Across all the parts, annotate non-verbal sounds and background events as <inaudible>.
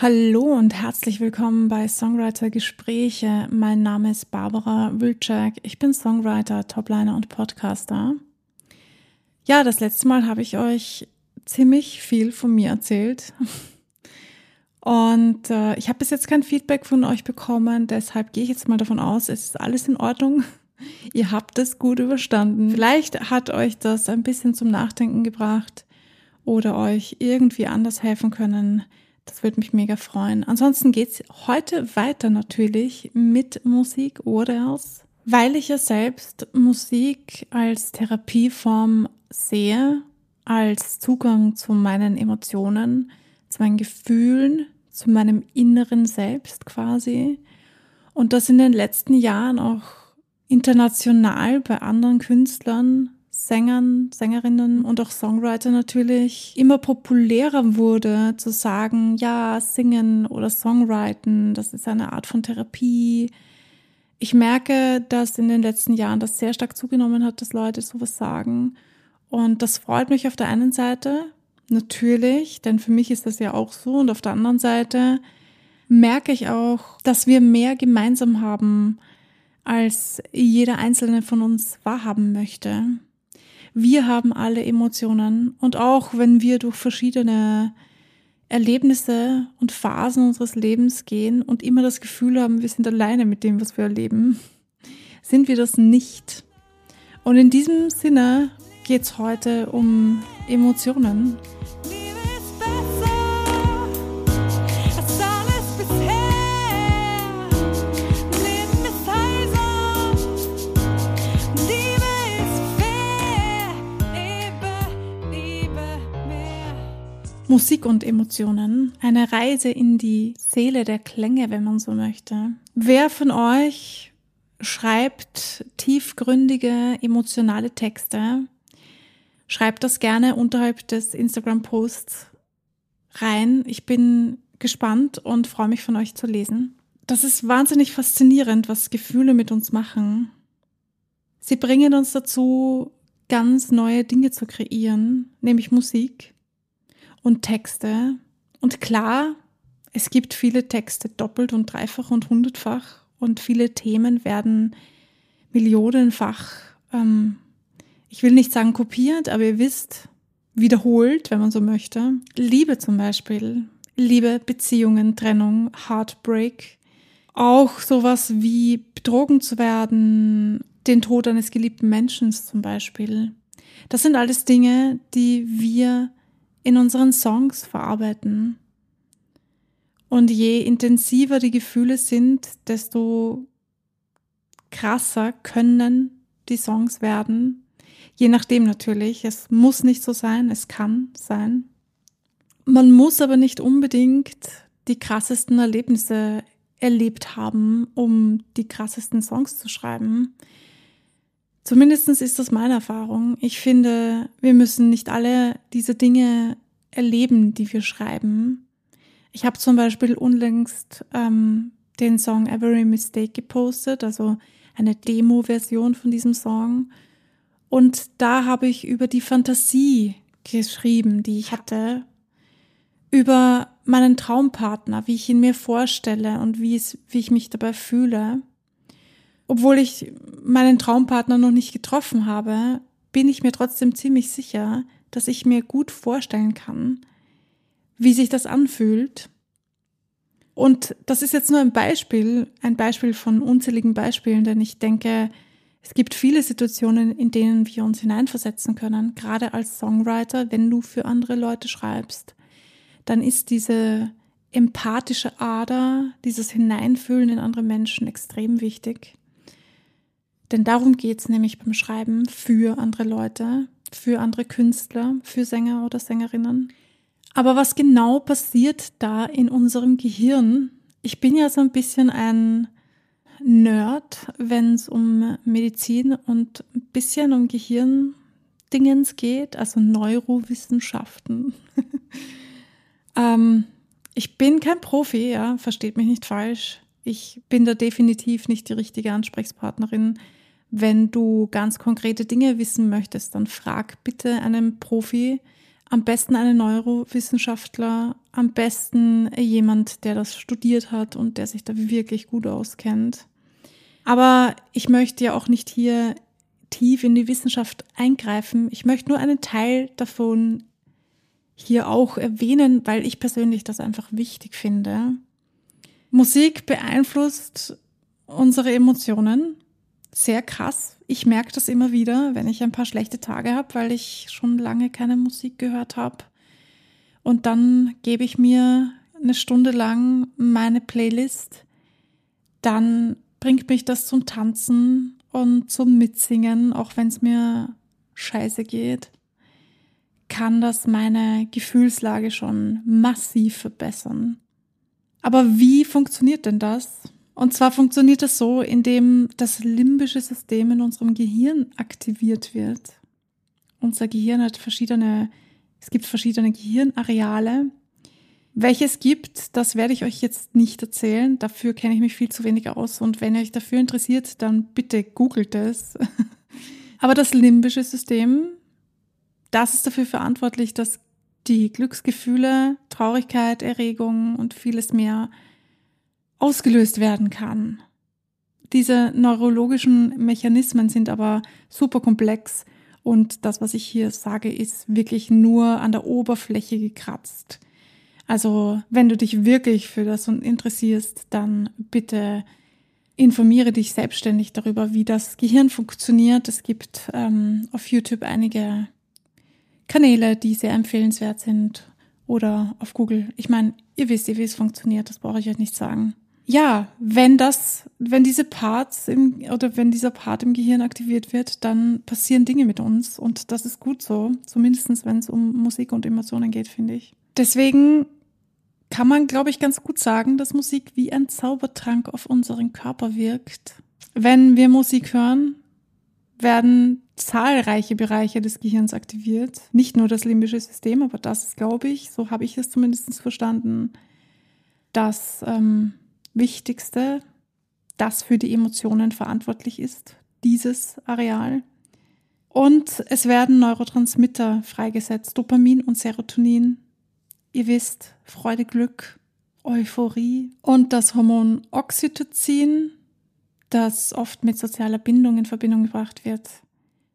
Hallo und herzlich willkommen bei Songwriter Gespräche. Mein Name ist Barbara Wilczek. Ich bin Songwriter, Topliner und Podcaster. Ja, das letzte Mal habe ich euch ziemlich viel von mir erzählt. Und äh, ich habe bis jetzt kein Feedback von euch bekommen, deshalb gehe ich jetzt mal davon aus, es ist alles in Ordnung. <laughs> Ihr habt es gut überstanden. Vielleicht hat euch das ein bisschen zum Nachdenken gebracht oder euch irgendwie anders helfen können das würde mich mega freuen. Ansonsten geht's heute weiter natürlich mit Musik oder weil ich ja selbst Musik als Therapieform sehe, als Zugang zu meinen Emotionen, zu meinen Gefühlen, zu meinem inneren Selbst quasi. Und das in den letzten Jahren auch international bei anderen Künstlern Sängern, Sängerinnen und auch Songwriter natürlich immer populärer wurde, zu sagen, ja, singen oder Songwriten, das ist eine Art von Therapie. Ich merke, dass in den letzten Jahren das sehr stark zugenommen hat, dass Leute sowas sagen. Und das freut mich auf der einen Seite, natürlich, denn für mich ist das ja auch so. Und auf der anderen Seite merke ich auch, dass wir mehr gemeinsam haben, als jeder einzelne von uns wahrhaben möchte. Wir haben alle Emotionen und auch wenn wir durch verschiedene Erlebnisse und Phasen unseres Lebens gehen und immer das Gefühl haben, wir sind alleine mit dem, was wir erleben, sind wir das nicht. Und in diesem Sinne geht es heute um Emotionen. Musik und Emotionen, eine Reise in die Seele der Klänge, wenn man so möchte. Wer von euch schreibt tiefgründige, emotionale Texte? Schreibt das gerne unterhalb des Instagram-Posts rein. Ich bin gespannt und freue mich von euch zu lesen. Das ist wahnsinnig faszinierend, was Gefühle mit uns machen. Sie bringen uns dazu, ganz neue Dinge zu kreieren, nämlich Musik und Texte. Und klar, es gibt viele Texte doppelt und dreifach und hundertfach und viele Themen werden millionenfach, ähm, ich will nicht sagen kopiert, aber ihr wisst, wiederholt, wenn man so möchte. Liebe zum Beispiel, Liebe, Beziehungen, Trennung, Heartbreak, auch sowas wie betrogen zu werden, den Tod eines geliebten Menschen zum Beispiel. Das sind alles Dinge, die wir in unseren Songs verarbeiten. Und je intensiver die Gefühle sind, desto krasser können die Songs werden. Je nachdem natürlich. Es muss nicht so sein, es kann sein. Man muss aber nicht unbedingt die krassesten Erlebnisse erlebt haben, um die krassesten Songs zu schreiben. Zumindest ist das meine Erfahrung. Ich finde, wir müssen nicht alle diese Dinge erleben, die wir schreiben. Ich habe zum Beispiel unlängst ähm, den Song Every Mistake gepostet, also eine Demo-Version von diesem Song. Und da habe ich über die Fantasie geschrieben, die ich hatte, über meinen Traumpartner, wie ich ihn mir vorstelle und wie, es, wie ich mich dabei fühle. Obwohl ich meinen Traumpartner noch nicht getroffen habe, bin ich mir trotzdem ziemlich sicher, dass ich mir gut vorstellen kann, wie sich das anfühlt. Und das ist jetzt nur ein Beispiel, ein Beispiel von unzähligen Beispielen, denn ich denke, es gibt viele Situationen, in denen wir uns hineinversetzen können, gerade als Songwriter, wenn du für andere Leute schreibst, dann ist diese empathische Ader, dieses Hineinfühlen in andere Menschen extrem wichtig. Denn darum geht es nämlich beim Schreiben für andere Leute, für andere Künstler, für Sänger oder Sängerinnen. Aber was genau passiert da in unserem Gehirn? Ich bin ja so ein bisschen ein Nerd, wenn es um Medizin und ein bisschen um Gehirndingens geht, also Neurowissenschaften. <laughs> ähm, ich bin kein Profi, ja, versteht mich nicht falsch. Ich bin da definitiv nicht die richtige Ansprechpartnerin. Wenn du ganz konkrete Dinge wissen möchtest, dann frag bitte einen Profi. Am besten eine Neurowissenschaftler, am besten jemand, der das studiert hat und der sich da wirklich gut auskennt. Aber ich möchte ja auch nicht hier tief in die Wissenschaft eingreifen. Ich möchte nur einen Teil davon hier auch erwähnen, weil ich persönlich das einfach wichtig finde. Musik beeinflusst unsere Emotionen sehr krass. Ich merke das immer wieder, wenn ich ein paar schlechte Tage habe, weil ich schon lange keine Musik gehört habe. Und dann gebe ich mir eine Stunde lang meine Playlist. Dann bringt mich das zum Tanzen und zum Mitsingen, auch wenn es mir scheiße geht, kann das meine Gefühlslage schon massiv verbessern. Aber wie funktioniert denn das? Und zwar funktioniert das so, indem das limbische System in unserem Gehirn aktiviert wird. Unser Gehirn hat verschiedene, es gibt verschiedene Gehirnareale. Welches gibt, das werde ich euch jetzt nicht erzählen. Dafür kenne ich mich viel zu wenig aus. Und wenn ihr euch dafür interessiert, dann bitte googelt es. <laughs> Aber das limbische System, das ist dafür verantwortlich, dass die Glücksgefühle, Traurigkeit, Erregung und vieles mehr ausgelöst werden kann. Diese neurologischen Mechanismen sind aber super komplex und das, was ich hier sage, ist wirklich nur an der Oberfläche gekratzt. Also wenn du dich wirklich für das interessierst, dann bitte informiere dich selbstständig darüber, wie das Gehirn funktioniert. Es gibt ähm, auf YouTube einige Kanäle, die sehr empfehlenswert sind oder auf Google. Ich meine, ihr wisst, wie es funktioniert, das brauche ich euch nicht sagen ja, wenn das, wenn diese Parts im, oder wenn dieser Part im Gehirn aktiviert wird, dann passieren Dinge mit uns und das ist gut so, zumindestens wenn es um Musik und Emotionen geht, finde ich. Deswegen kann man, glaube ich, ganz gut sagen, dass Musik wie ein Zaubertrank auf unseren Körper wirkt. Wenn wir Musik hören, werden zahlreiche Bereiche des Gehirns aktiviert. Nicht nur das limbische System, aber das ist, glaube ich, so habe ich es zumindest verstanden, dass ähm, Wichtigste, das für die Emotionen verantwortlich ist, dieses Areal. Und es werden Neurotransmitter freigesetzt, Dopamin und Serotonin. Ihr wisst, Freude, Glück, Euphorie und das Hormon Oxytocin, das oft mit sozialer Bindung in Verbindung gebracht wird.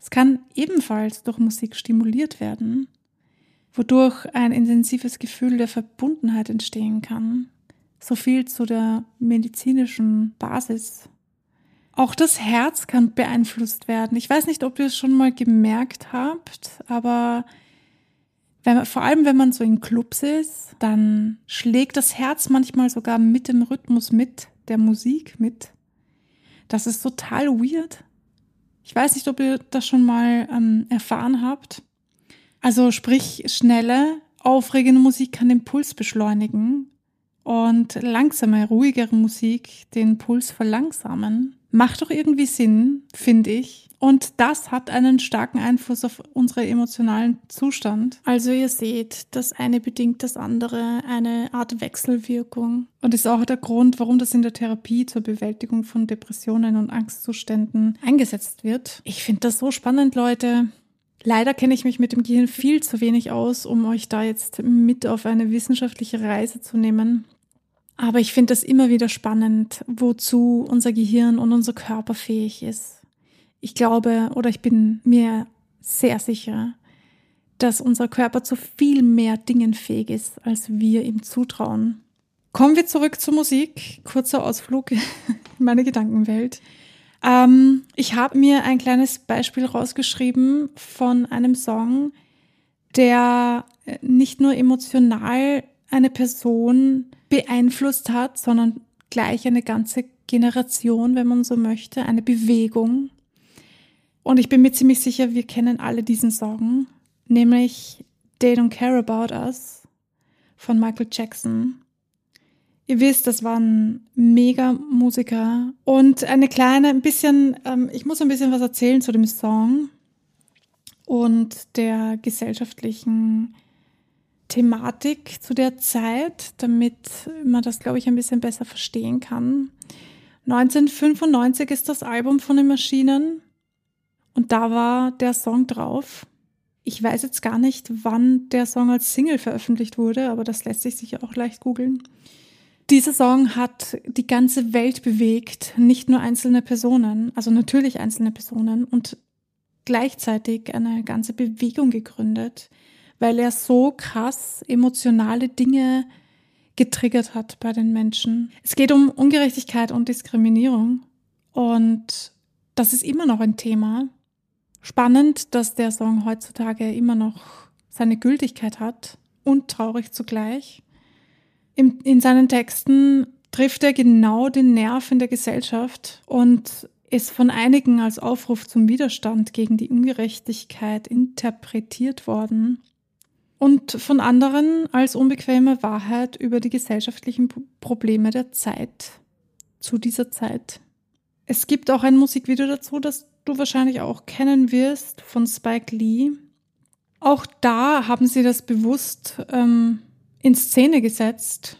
Es kann ebenfalls durch Musik stimuliert werden, wodurch ein intensives Gefühl der Verbundenheit entstehen kann. So viel zu der medizinischen Basis. Auch das Herz kann beeinflusst werden. Ich weiß nicht, ob ihr es schon mal gemerkt habt, aber wenn, vor allem wenn man so in Clubs ist, dann schlägt das Herz manchmal sogar mit dem Rhythmus mit der Musik mit. Das ist total weird. Ich weiß nicht, ob ihr das schon mal ähm, erfahren habt. Also sprich, schnelle, aufregende Musik kann den Puls beschleunigen und langsame, ruhigere Musik den Puls verlangsamen. Macht doch irgendwie Sinn, finde ich. Und das hat einen starken Einfluss auf unseren emotionalen Zustand. Also ihr seht, das eine bedingt das andere, eine Art Wechselwirkung. Und ist auch der Grund, warum das in der Therapie zur Bewältigung von Depressionen und Angstzuständen eingesetzt wird. Ich finde das so spannend, Leute. Leider kenne ich mich mit dem Gehirn viel zu wenig aus, um euch da jetzt mit auf eine wissenschaftliche Reise zu nehmen. Aber ich finde es immer wieder spannend, wozu unser Gehirn und unser Körper fähig ist. Ich glaube oder ich bin mir sehr sicher, dass unser Körper zu viel mehr Dingen fähig ist, als wir ihm zutrauen. Kommen wir zurück zur Musik. Kurzer Ausflug in meine Gedankenwelt. Ähm, ich habe mir ein kleines Beispiel rausgeschrieben von einem Song, der nicht nur emotional eine Person beeinflusst hat, sondern gleich eine ganze Generation, wenn man so möchte, eine Bewegung. Und ich bin mir ziemlich sicher, wir kennen alle diesen Song, nämlich They Don't Care About Us von Michael Jackson. Ihr wisst, das war ein Mega-Musiker. Und eine kleine, ein bisschen, ähm, ich muss ein bisschen was erzählen zu dem Song und der gesellschaftlichen Thematik zu der Zeit, damit man das, glaube ich, ein bisschen besser verstehen kann. 1995 ist das Album von den Maschinen und da war der Song drauf. Ich weiß jetzt gar nicht, wann der Song als Single veröffentlicht wurde, aber das lässt sich sicher auch leicht googeln. Dieser Song hat die ganze Welt bewegt, nicht nur einzelne Personen, also natürlich einzelne Personen und gleichzeitig eine ganze Bewegung gegründet, weil er so krass emotionale Dinge getriggert hat bei den Menschen. Es geht um Ungerechtigkeit und Diskriminierung und das ist immer noch ein Thema. Spannend, dass der Song heutzutage immer noch seine Gültigkeit hat und traurig zugleich. In, in seinen Texten trifft er genau den Nerv in der Gesellschaft und ist von einigen als Aufruf zum Widerstand gegen die Ungerechtigkeit interpretiert worden und von anderen als unbequeme Wahrheit über die gesellschaftlichen Probleme der Zeit, zu dieser Zeit. Es gibt auch ein Musikvideo dazu, das du wahrscheinlich auch kennen wirst, von Spike Lee. Auch da haben sie das bewusst ähm, in Szene gesetzt,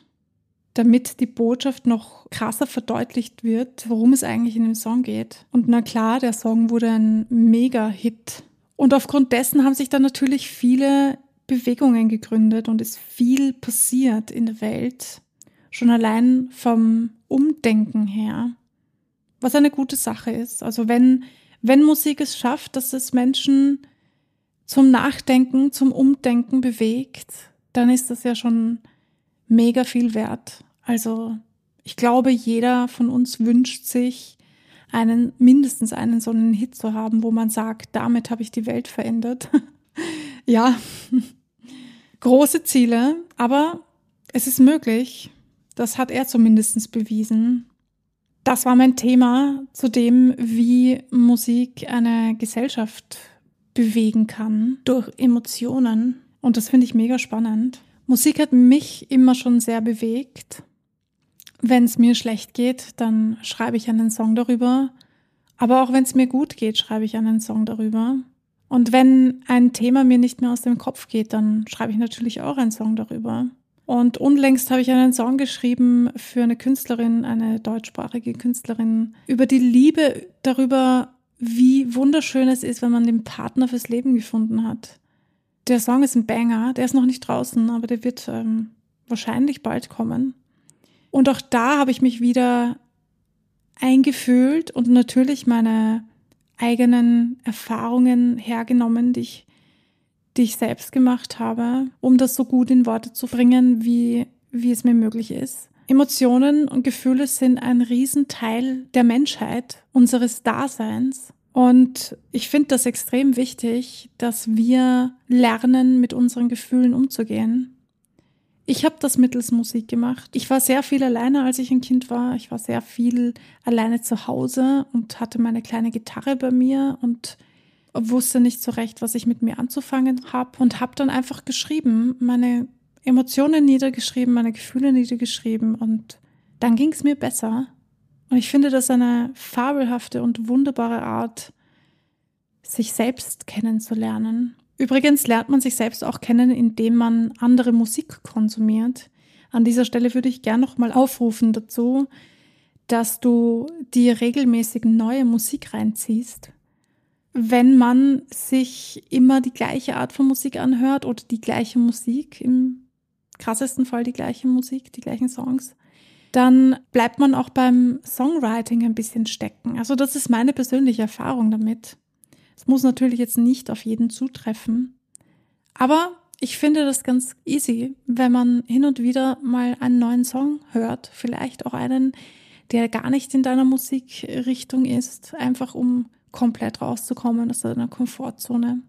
damit die Botschaft noch krasser verdeutlicht wird, worum es eigentlich in dem Song geht. Und na klar, der Song wurde ein Mega-Hit. Und aufgrund dessen haben sich dann natürlich viele Bewegungen gegründet und ist viel passiert in der Welt. Schon allein vom Umdenken her. Was eine gute Sache ist. Also wenn, wenn Musik es schafft, dass es Menschen zum Nachdenken, zum Umdenken bewegt, dann ist das ja schon mega viel wert. Also ich glaube, jeder von uns wünscht sich einen, mindestens einen so einen Hit zu haben, wo man sagt, damit habe ich die Welt verändert. <laughs> ja, große Ziele, aber es ist möglich. Das hat er zumindest bewiesen. Das war mein Thema zu dem, wie Musik eine Gesellschaft bewegen kann durch Emotionen. Und das finde ich mega spannend. Musik hat mich immer schon sehr bewegt. Wenn es mir schlecht geht, dann schreibe ich einen Song darüber. Aber auch wenn es mir gut geht, schreibe ich einen Song darüber. Und wenn ein Thema mir nicht mehr aus dem Kopf geht, dann schreibe ich natürlich auch einen Song darüber. Und unlängst habe ich einen Song geschrieben für eine Künstlerin, eine deutschsprachige Künstlerin, über die Liebe, darüber, wie wunderschön es ist, wenn man den Partner fürs Leben gefunden hat. Der Song ist ein Banger, der ist noch nicht draußen, aber der wird ähm, wahrscheinlich bald kommen. Und auch da habe ich mich wieder eingefühlt und natürlich meine eigenen Erfahrungen hergenommen, die ich die ich selbst gemacht habe, um das so gut in Worte zu bringen, wie, wie es mir möglich ist. Emotionen und Gefühle sind ein Riesenteil der Menschheit, unseres Daseins. Und ich finde das extrem wichtig, dass wir lernen, mit unseren Gefühlen umzugehen. Ich habe das mittels Musik gemacht. Ich war sehr viel alleine, als ich ein Kind war. Ich war sehr viel alleine zu Hause und hatte meine kleine Gitarre bei mir und wusste nicht so recht, was ich mit mir anzufangen habe und habe dann einfach geschrieben, meine Emotionen niedergeschrieben, meine Gefühle niedergeschrieben und dann ging es mir besser. Und ich finde das eine fabelhafte und wunderbare Art, sich selbst kennenzulernen. Übrigens lernt man sich selbst auch kennen, indem man andere Musik konsumiert. An dieser Stelle würde ich gern nochmal aufrufen dazu, dass du dir regelmäßig neue Musik reinziehst wenn man sich immer die gleiche Art von Musik anhört oder die gleiche Musik, im krassesten Fall die gleiche Musik, die gleichen Songs, dann bleibt man auch beim Songwriting ein bisschen stecken. Also das ist meine persönliche Erfahrung damit. Es muss natürlich jetzt nicht auf jeden zutreffen, aber ich finde das ganz easy, wenn man hin und wieder mal einen neuen Song hört, vielleicht auch einen, der gar nicht in deiner Musikrichtung ist, einfach um komplett rauszukommen aus deiner Komfortzone.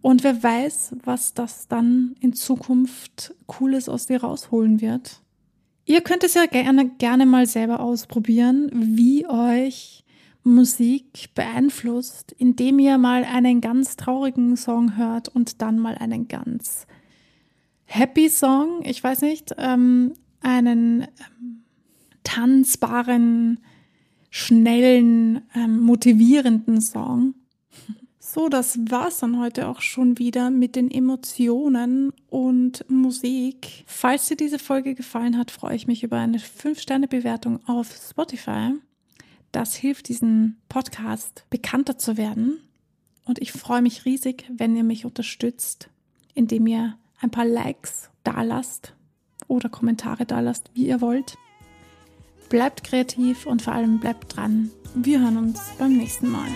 Und wer weiß, was das dann in Zukunft Cooles aus dir rausholen wird. Ihr könnt es ja gerne, gerne mal selber ausprobieren, wie euch Musik beeinflusst, indem ihr mal einen ganz traurigen Song hört und dann mal einen ganz happy Song, ich weiß nicht, ähm, einen ähm, tanzbaren schnellen, ähm, motivierenden Song. So, das war's dann heute auch schon wieder mit den Emotionen und Musik. Falls dir diese Folge gefallen hat, freue ich mich über eine 5-Sterne-Bewertung auf Spotify. Das hilft, diesen Podcast bekannter zu werden. Und ich freue mich riesig, wenn ihr mich unterstützt, indem ihr ein paar Likes dalasst oder Kommentare dalasst, wie ihr wollt. Bleibt kreativ und vor allem bleibt dran. Wir hören uns beim nächsten Mal.